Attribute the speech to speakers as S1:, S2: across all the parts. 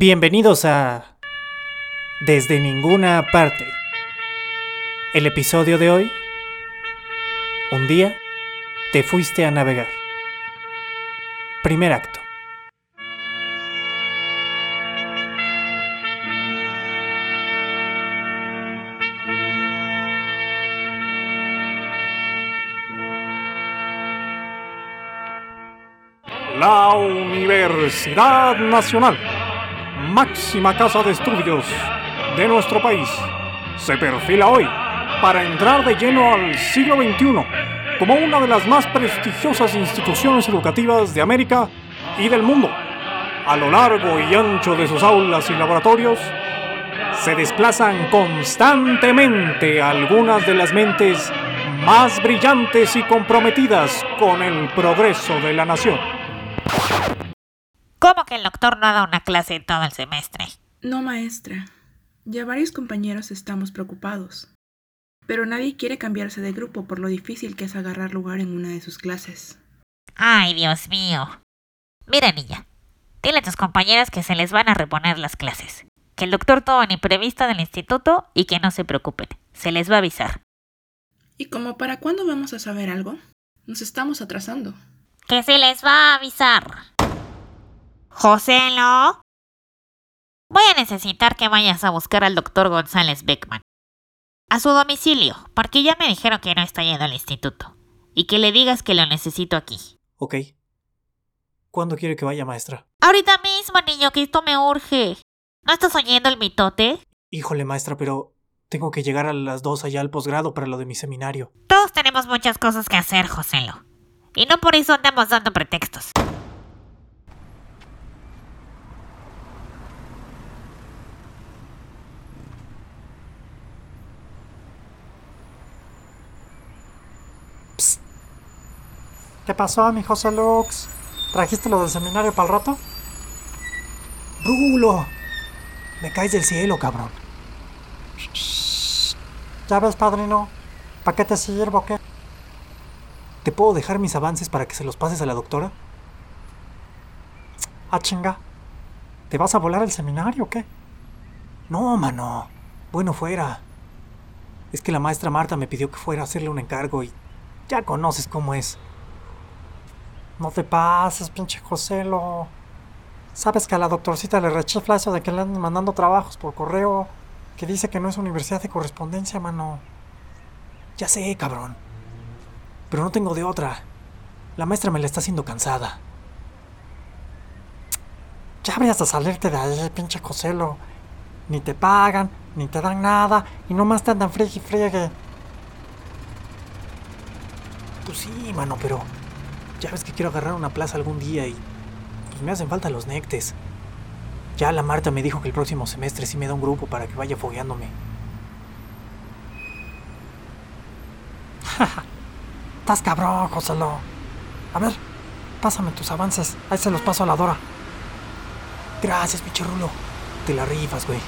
S1: Bienvenidos a Desde ninguna parte. El episodio de hoy. Un día te fuiste a navegar. Primer acto.
S2: La Universidad Nacional, máxima casa de estudios de nuestro país, se perfila hoy para entrar de lleno al siglo XXI como una de las más prestigiosas instituciones educativas de América y del mundo. A lo largo y ancho de sus aulas y laboratorios, se desplazan constantemente algunas de las mentes más brillantes y comprometidas con el progreso de la nación.
S3: ¿Cómo que el doctor no ha dado una clase en todo el semestre?
S4: No, maestra. Ya varios compañeros estamos preocupados. Pero nadie quiere cambiarse de grupo por lo difícil que es agarrar lugar en una de sus clases.
S3: Ay, Dios mío. Mira, niña. Dile a tus compañeras que se les van a reponer las clases. Que el doctor tuvo un imprevisto del instituto y que no se preocupen. Se les va a avisar.
S4: ¿Y como para cuándo vamos a saber algo? Nos estamos atrasando.
S3: Que se les va a avisar. Joselo. Voy a necesitar que vayas a buscar al doctor González Beckman. A su domicilio, porque ya me dijeron que no está yendo al instituto. Y que le digas que lo necesito aquí.
S1: Ok. ¿Cuándo quiere que vaya, maestra?
S3: Ahorita mismo, niño, que esto me urge. ¿No estás oyendo el mitote?
S1: Híjole, maestra, pero tengo que llegar a las dos allá al posgrado para lo de mi seminario.
S3: Todos tenemos muchas cosas que hacer, Joselo. Y no por eso andamos dando pretextos.
S1: ¿Qué pasó, mi José Lux? ¿Trajiste lo del seminario para el rato? ¡Rulo! Me caes del cielo, cabrón. Ya ves, padrino. ¿Para qué te sirvo qué? ¿Te puedo dejar mis avances para que se los pases a la doctora? Ah, chinga. ¿Te vas a volar al seminario o qué? No, mano. Bueno, fuera. Es que la maestra Marta me pidió que fuera a hacerle un encargo y ya conoces cómo es. No te pases, pinche Joselo. Sabes que a la doctorcita le rechifla eso de que le andan mandando trabajos por correo. Que dice que no es universidad de correspondencia, mano. Ya sé, cabrón. Pero no tengo de otra. La maestra me la está haciendo cansada. Ya habrías de salirte de ahí, pinche Joselo. Ni te pagan, ni te dan nada, y nomás te andan friegue y friegue. Pues sí, mano, pero ya ves que quiero agarrar una plaza algún día y pues me hacen falta los nectes. Ya la Marta me dijo que el próximo semestre sí me da un grupo para que vaya fogueándome. Estás cabrón, Joselo. A ver, pásame tus avances. Ahí se los paso a la Dora. Gracias, pinche Rulo. Te la rifas, güey.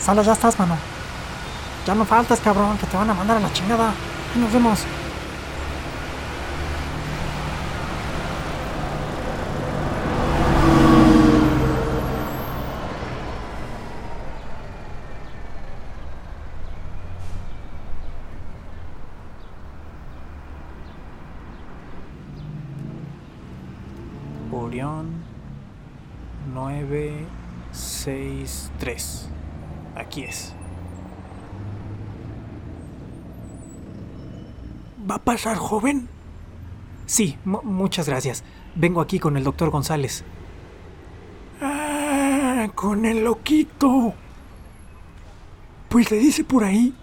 S1: Sala, ya estás, mano. Ya no faltas, cabrón, que te van a mandar a la chingada. Ahí nos vemos. Aquí es. ¿Va a pasar, joven? Sí, mu- muchas gracias. Vengo aquí con el doctor González.
S5: Ah, con el loquito. Pues le dice por ahí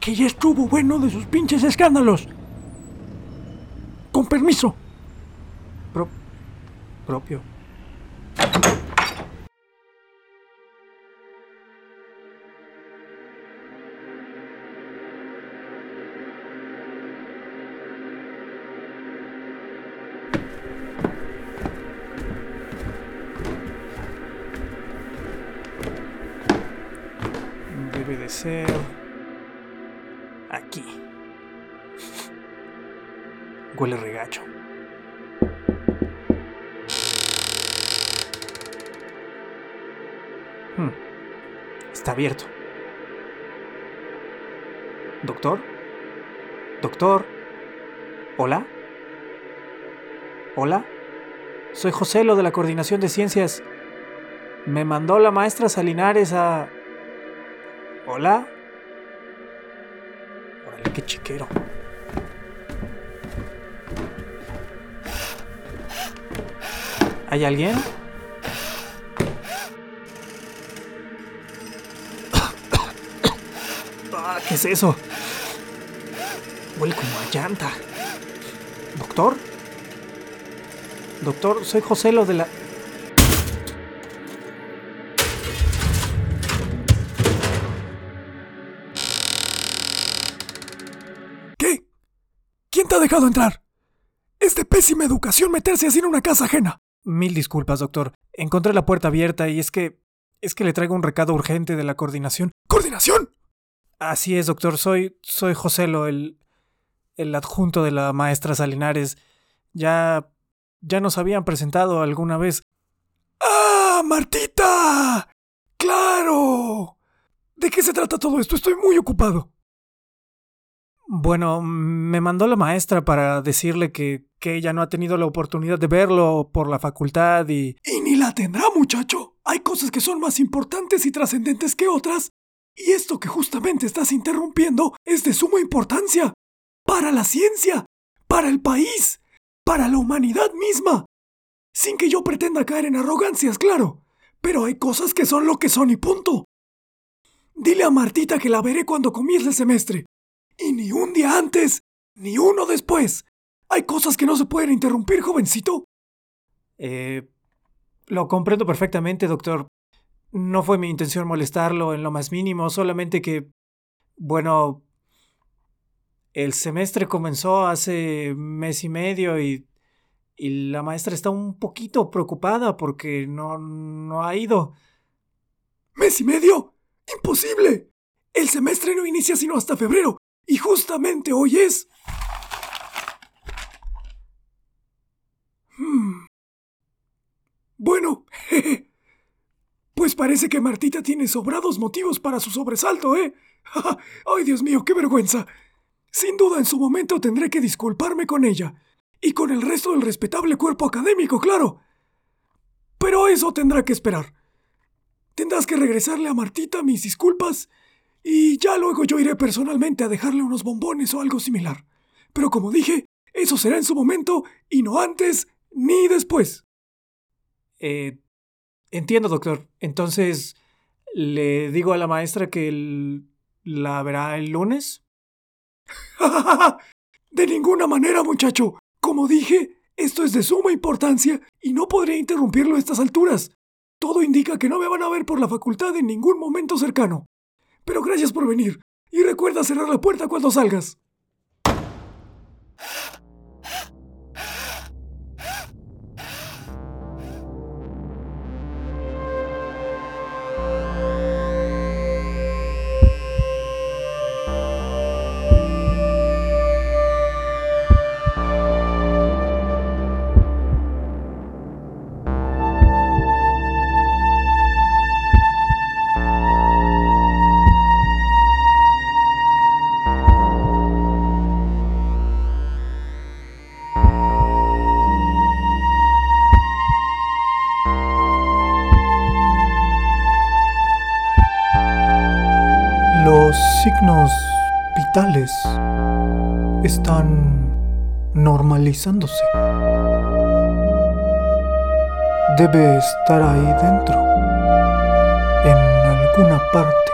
S5: que ya estuvo bueno de sus pinches escándalos. Con permiso.
S1: Pro- propio. Ser aquí. Huele regacho. Hmm. Está abierto. ¿Doctor? ¿Doctor? ¿Hola? ¿Hola? Soy José, lo de la Coordinación de Ciencias. Me mandó la maestra Salinares a... ¿Hola? Órale, qué chiquero. ¿Hay alguien? Ah, ¿Qué es eso? Huele como a llanta. ¿Doctor? Doctor, soy José, lo de la...
S5: ¿Quién te ha dejado entrar? Es de pésima educación meterse así en una casa ajena.
S1: Mil disculpas, doctor. Encontré la puerta abierta y es que... Es que le traigo un recado urgente de la coordinación.
S5: ¿Coordinación?
S1: Así es, doctor. Soy... Soy Joselo, el... El adjunto de la maestra Salinares. Ya... Ya nos habían presentado alguna vez.
S5: ¡Ah, Martita! ¡Claro! ¿De qué se trata todo esto? Estoy muy ocupado.
S1: Bueno, me mandó la maestra para decirle que, que ella no ha tenido la oportunidad de verlo por la facultad y...
S5: Y ni la tendrá, muchacho. Hay cosas que son más importantes y trascendentes que otras. Y esto que justamente estás interrumpiendo es de suma importancia. Para la ciencia, para el país, para la humanidad misma. Sin que yo pretenda caer en arrogancias, claro. Pero hay cosas que son lo que son y punto. Dile a Martita que la veré cuando comience el semestre. Y ni un día antes, ni uno después. Hay cosas que no se pueden interrumpir, jovencito.
S1: Eh... Lo comprendo perfectamente, doctor. No fue mi intención molestarlo en lo más mínimo, solamente que... Bueno... El semestre comenzó hace mes y medio y... Y la maestra está un poquito preocupada porque no, no ha ido.
S5: ¿Mes y medio? ¡Imposible! El semestre no inicia sino hasta febrero. Y justamente hoy es... Hmm. Bueno, jeje. Pues parece que Martita tiene sobrados motivos para su sobresalto, ¿eh? ¡Ay, Dios mío, qué vergüenza! Sin duda en su momento tendré que disculparme con ella. Y con el resto del respetable cuerpo académico, claro. Pero eso tendrá que esperar. Tendrás que regresarle a Martita mis disculpas y ya luego yo iré personalmente a dejarle unos bombones o algo similar. Pero como dije, eso será en su momento y no antes ni después.
S1: Eh, entiendo, doctor. Entonces, ¿le digo a la maestra que el- la verá el lunes?
S5: de ninguna manera, muchacho. Como dije, esto es de suma importancia y no podré interrumpirlo a estas alturas. Todo indica que no me van a ver por la facultad en ningún momento cercano. Pero gracias por venir. Y recuerda cerrar la puerta cuando salgas.
S2: Están normalizándose. Debe estar ahí dentro, en alguna parte.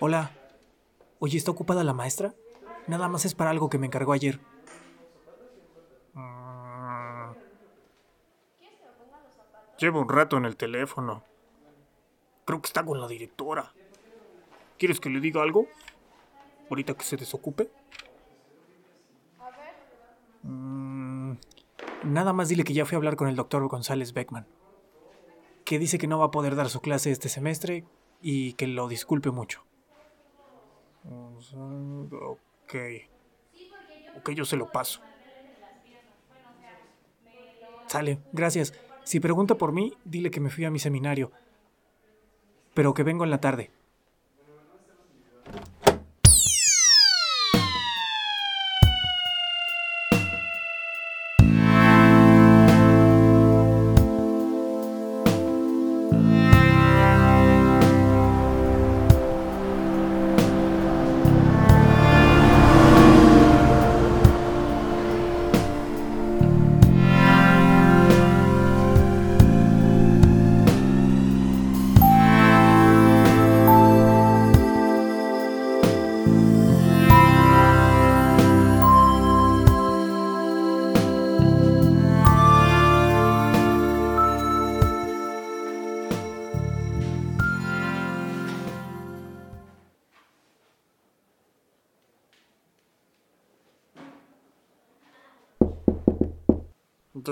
S1: Hola. Oye, ¿está ocupada la maestra? Nada más es para algo que me encargó ayer.
S2: Mm. Llevo un rato en el teléfono. Creo que está con la directora. ¿Quieres que le diga algo? Ahorita que se desocupe.
S1: Mm, nada más dile que ya fui a hablar con el doctor González Beckman. Que dice que no va a poder dar su clase este semestre y que lo disculpe mucho.
S2: Ok. Ok, yo se lo paso.
S1: Sale, gracias. Si pregunta por mí, dile que me fui a mi seminario. Pero que vengo en la tarde.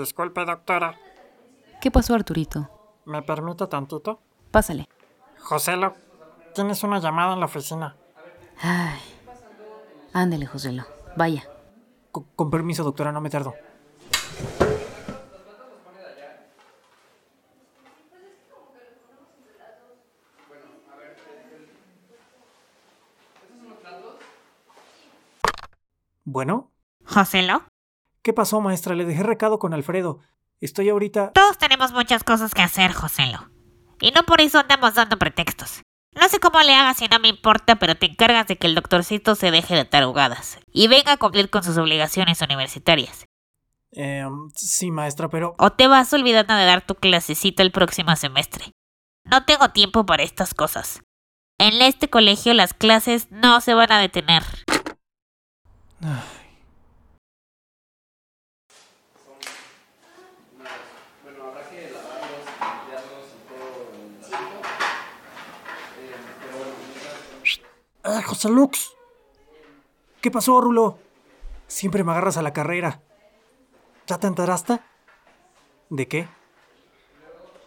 S2: Disculpe, doctora.
S6: ¿Qué pasó, Arturito?
S2: ¿Me permite tantito?
S6: Pásale.
S2: Joselo, tienes una llamada en la oficina.
S6: Ay. Ándele, Joselo. Vaya.
S1: Co- con permiso, doctora, no me tardo. Bueno,
S3: Joselo,
S1: ¿qué pasó, maestra? Le dejé recado con Alfredo. Estoy ahorita...
S3: todos tenemos muchas cosas que hacer, Joselo. Y no por eso andamos dando pretextos. No sé cómo le hagas si no me importa, pero te encargas de que el doctorcito se deje de tarugadas y venga a cumplir con sus obligaciones universitarias.
S1: Eh, sí, maestra, pero...
S3: O te vas olvidando de dar tu clasecita el próximo semestre. No tengo tiempo para estas cosas. En este colegio las clases no se van a detener.
S1: ¡Ah, José Lux! ¿Qué pasó, Rulo? Siempre me agarras a la carrera. ¿Ya te enteraste? ¿De qué?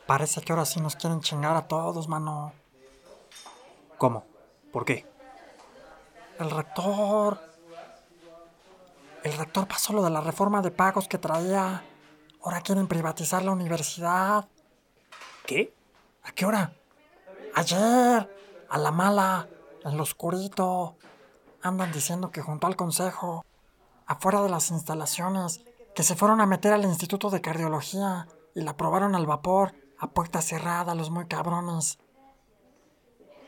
S1: Parece que ahora sí nos quieren chingar a todos, mano. ¿Cómo? ¿Por qué? El rector. El rector pasó lo de la reforma de pagos que traía. Ahora quieren privatizar la universidad. ¿Qué? ¿A qué hora? Ayer. A la mala. En lo oscurito. Andan diciendo que junto al consejo, afuera de las instalaciones, que se fueron a meter al Instituto de Cardiología y la probaron al vapor, a puerta cerrada, los muy cabrones.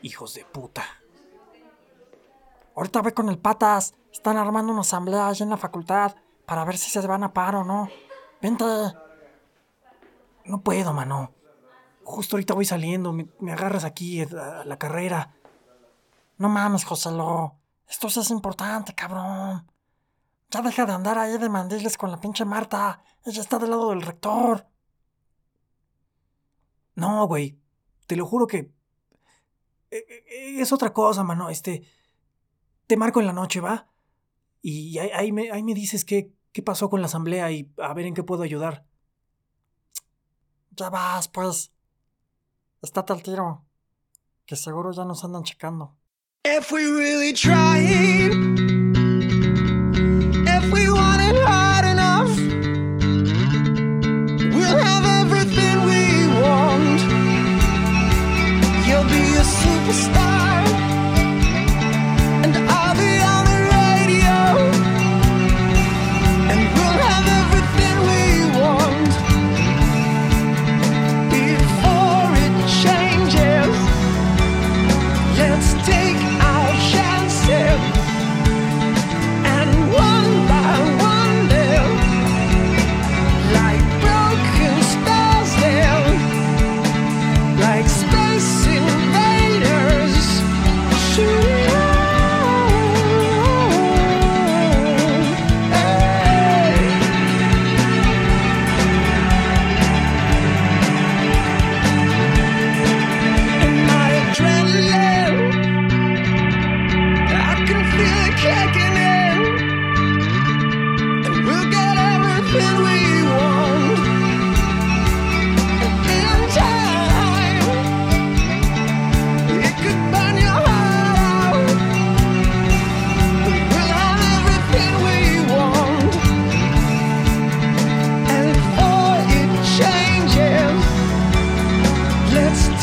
S1: Hijos de puta. Ahorita voy con el patas. Están armando una asamblea allí en la facultad para ver si se van a paro o no. Vente. No puedo, mano. Justo ahorita voy saliendo. Me, me agarras aquí a, a la carrera. No mames, Joselo. Esto sí es importante, cabrón. Ya deja de andar ahí de mandiles con la pinche Marta. Ella está del lado del rector. No, güey. Te lo juro que... eh, eh, Es otra cosa, mano. Este... Te marco en la noche, ¿va? Y ahí, ahí me, ahí me dices qué, qué pasó con la asamblea y a ver en qué puedo ayudar. Ya vas, pues. Estate al tiro. Que seguro ya nos andan checando.
S7: If we really tried,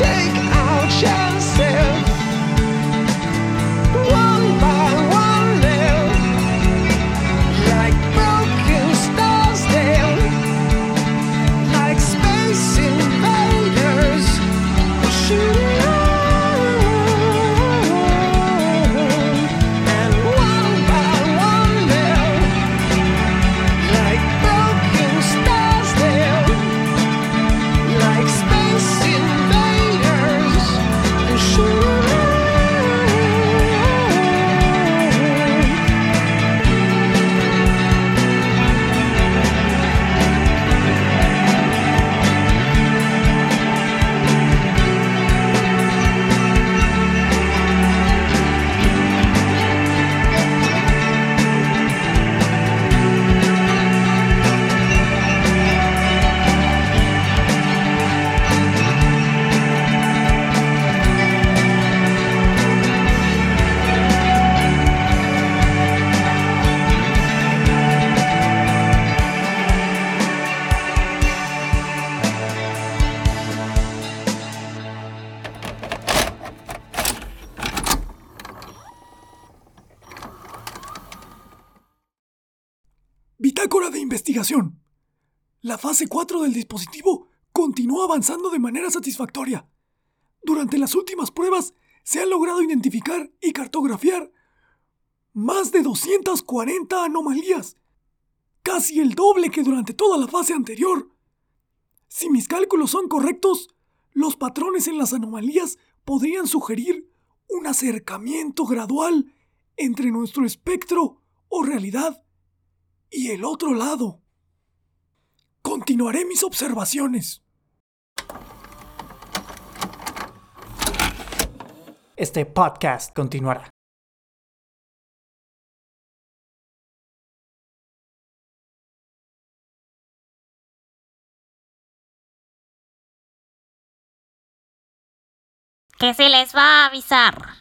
S5: take La fase 4 del dispositivo continúa avanzando de manera satisfactoria. Durante las últimas pruebas se han logrado identificar y cartografiar más de 240 anomalías, casi el doble que durante toda la fase anterior. Si mis cálculos son correctos, los patrones en las anomalías podrían sugerir un acercamiento gradual entre nuestro espectro o realidad y el otro lado. Continuaré mis observaciones.
S1: Este podcast continuará.
S3: Que se les va a avisar.